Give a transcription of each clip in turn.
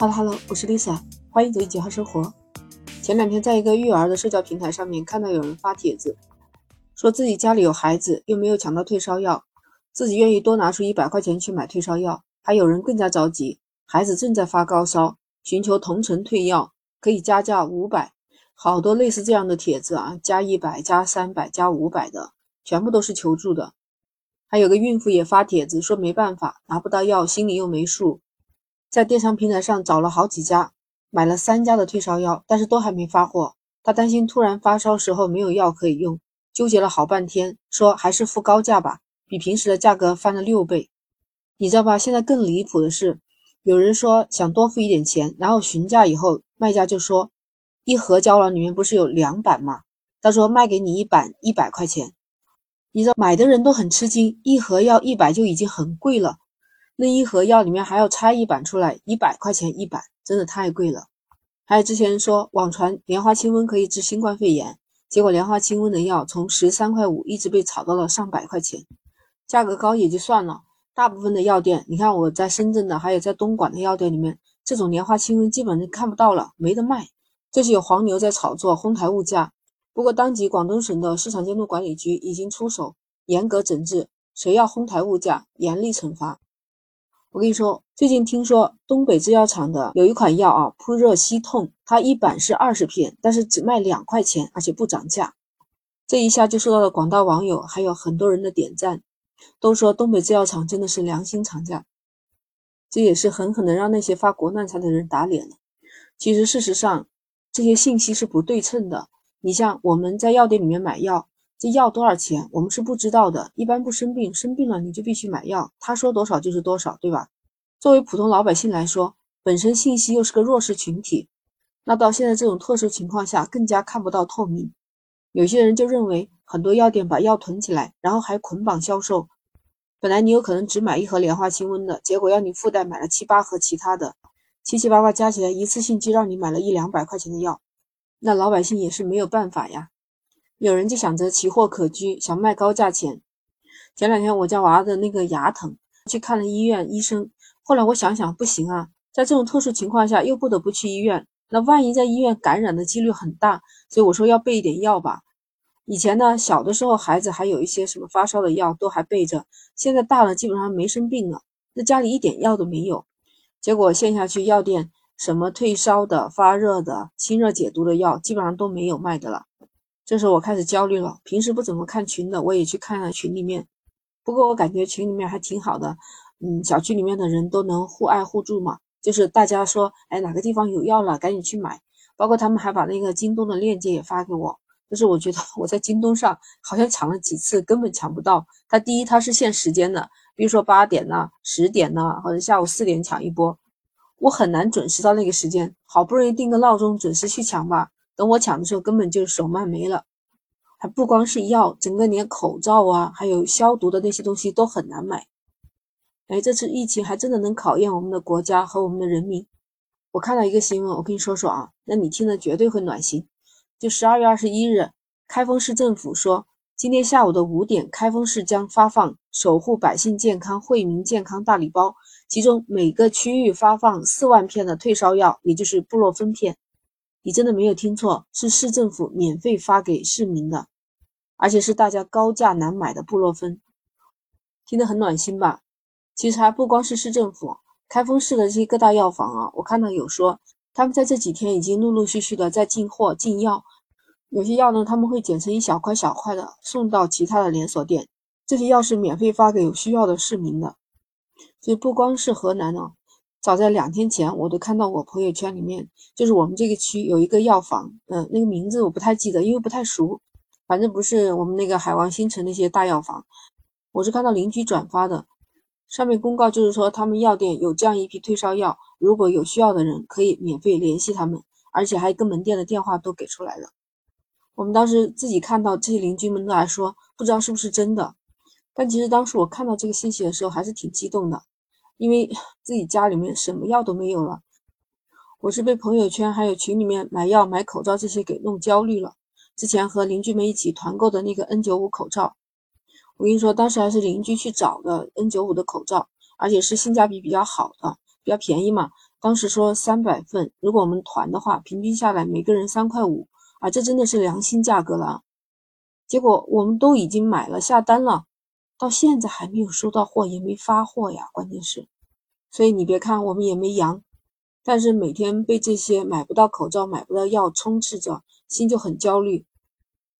Hello Hello，我是 Lisa，欢迎走进九号生活。前两天在一个育儿的社交平台上面看到有人发帖子，说自己家里有孩子，又没有抢到退烧药，自己愿意多拿出一百块钱去买退烧药。还有人更加着急，孩子正在发高烧，寻求同城退药，可以加价五百。好多类似这样的帖子啊，加一百、加三百、加五百的，全部都是求助的。还有个孕妇也发帖子说没办法，拿不到药，心里又没数，在电商平台上找了好几家，买了三家的退烧药，但是都还没发货。他担心突然发烧时候没有药可以用，纠结了好半天，说还是付高价吧，比平时的价格翻了六倍。你知道吧？现在更离谱的是，有人说想多付一点钱，然后询价以后，卖家就说。一盒胶囊里面不是有两板吗？他说卖给你一板一百块钱，你知道买的人都很吃惊，一盒药一百就已经很贵了，那一盒药里面还要拆一板出来，一百块钱一板，真的太贵了。还有之前说网传莲花清瘟可以治新冠肺炎，结果莲花清瘟的药从十三块五一直被炒到了上百块钱，价格高也就算了，大部分的药店，你看我在深圳的，还有在东莞的药店里面，这种莲花清瘟基本上看不到了，没得卖。这是有黄牛在炒作，哄抬物价。不过，当即广东省的市场监督管理局已经出手，严格整治，谁要哄抬物价，严厉惩罚。我跟你说，最近听说东北制药厂的有一款药啊，扑热息痛，它一板是二十片，但是只卖两块钱，而且不涨价。这一下就受到了广大网友还有很多人的点赞，都说东北制药厂真的是良心厂家。这也是狠狠的让那些发国难财的人打脸了。其实，事实上。这些信息是不对称的。你像我们在药店里面买药，这药多少钱，我们是不知道的。一般不生病，生病了你就必须买药，他说多少就是多少，对吧？作为普通老百姓来说，本身信息又是个弱势群体，那到现在这种特殊情况下，更加看不到透明。有些人就认为很多药店把药囤起来，然后还捆绑销售。本来你有可能只买一盒莲花清瘟的，结果要你附带买了七八盒其他的。七七八八加起来，一次性就让你买了一两百块钱的药，那老百姓也是没有办法呀。有人就想着奇货可居，想卖高价钱。前两天我家娃的那个牙疼，去看了医院医生。后来我想想，不行啊，在这种特殊情况下又不得不去医院，那万一在医院感染的几率很大，所以我说要备一点药吧。以前呢，小的时候孩子还有一些什么发烧的药都还备着，现在大了基本上没生病了，那家里一点药都没有。结果线下去药店，什么退烧的、发热的、清热解毒的药，基本上都没有卖的了。这时候我开始焦虑了。平时不怎么看群的，我也去看了群里面。不过我感觉群里面还挺好的，嗯，小区里面的人都能互爱互助嘛。就是大家说，哎，哪个地方有药了，赶紧去买。包括他们还把那个京东的链接也发给我。就是我觉得我在京东上好像抢了几次，根本抢不到。它第一，它是限时间的。比如说八点呐、十点呐，或者下午四点抢一波，我很难准时到那个时间。好不容易定个闹钟，准时去抢吧。等我抢的时候，根本就手慢没了。还不光是药，整个连口罩啊，还有消毒的那些东西都很难买。哎，这次疫情还真的能考验我们的国家和我们的人民。我看到一个新闻，我跟你说说啊，那你听了绝对会暖心。就十二月二十一日，开封市政府说。今天下午的五点，开封市将发放“守护百姓健康，惠民健康”大礼包，其中每个区域发放四万片的退烧药，也就是布洛芬片。你真的没有听错，是市政府免费发给市民的，而且是大家高价难买的布洛芬，听得很暖心吧？其实还不光是市政府，开封市的这些各大药房啊，我看到有说，他们在这几天已经陆陆续续的在进货进药。有些药呢，他们会剪成一小块小块的，送到其他的连锁店。这些药是免费发给有需要的市民的。所以不光是河南呢，早在两天前，我都看到我朋友圈里面，就是我们这个区有一个药房，嗯，那个名字我不太记得，因为不太熟。反正不是我们那个海王星城那些大药房，我是看到邻居转发的，上面公告就是说他们药店有这样一批退烧药，如果有需要的人可以免费联系他们，而且还跟门店的电话都给出来了。我们当时自己看到这些邻居们都来说，不知道是不是真的。但其实当时我看到这个信息的时候，还是挺激动的，因为自己家里面什么药都没有了。我是被朋友圈还有群里面买药、买口罩这些给弄焦虑了。之前和邻居们一起团购的那个 N95 口罩，我跟你说，当时还是邻居去找的 N95 的口罩，而且是性价比比较好的，比较便宜嘛，当时说三百份，如果我们团的话，平均下来每个人三块五啊，这真的是良心价格了。结果我们都已经买了下单了，到现在还没有收到货，也没发货呀。关键是，所以你别看我们也没阳，但是每天被这些买不到口罩、买不到药充斥着，心就很焦虑。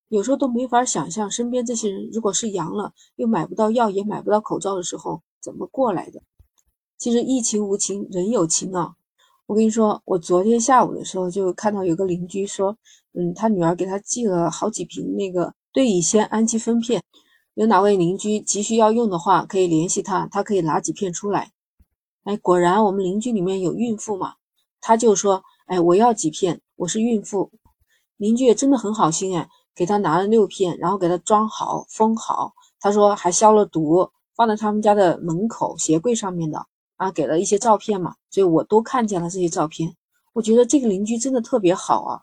有时候都没法想象，身边这些人如果是阳了，又买不到药，也买不到口罩的时候，怎么过来的？其实疫情无情，人有情啊！我跟你说，我昨天下午的时候就看到有个邻居说，嗯，他女儿给他寄了好几瓶那个对乙酰氨基酚片，有哪位邻居急需要用的话，可以联系他，他可以拿几片出来。哎，果然我们邻居里面有孕妇嘛，他就说，哎，我要几片，我是孕妇。邻居也真的很好心哎。给他拿了六片，然后给他装好封好。他说还消了毒，放在他们家的门口鞋柜上面的啊，给了一些照片嘛，所以我都看见了这些照片。我觉得这个邻居真的特别好啊！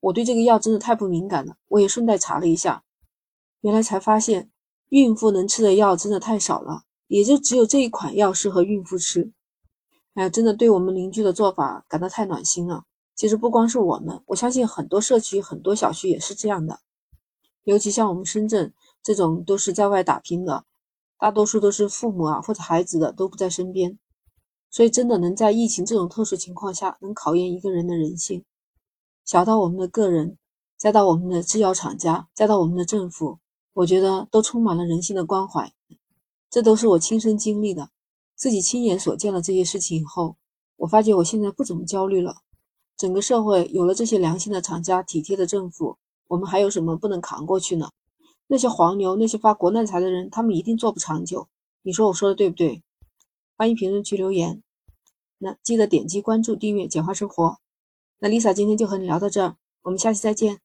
我对这个药真的太不敏感了，我也顺带查了一下，原来才发现孕妇能吃的药真的太少了，也就只有这一款药适合孕妇吃。哎，真的对我们邻居的做法感到太暖心了。其实不光是我们，我相信很多社区、很多小区也是这样的。尤其像我们深圳这种都是在外打拼的，大多数都是父母啊或者孩子的都不在身边，所以真的能在疫情这种特殊情况下，能考验一个人的人性。小到我们的个人，再到我们的制药厂家，再到我们的政府，我觉得都充满了人性的关怀。这都是我亲身经历的，自己亲眼所见了这些事情以后，我发觉我现在不怎么焦虑了。整个社会有了这些良心的厂家、体贴的政府，我们还有什么不能扛过去呢？那些黄牛、那些发国难财的人，他们一定做不长久。你说我说的对不对？欢迎评论区留言。那记得点击关注、订阅“简化生活”。那 Lisa 今天就和你聊到这儿，我们下期再见。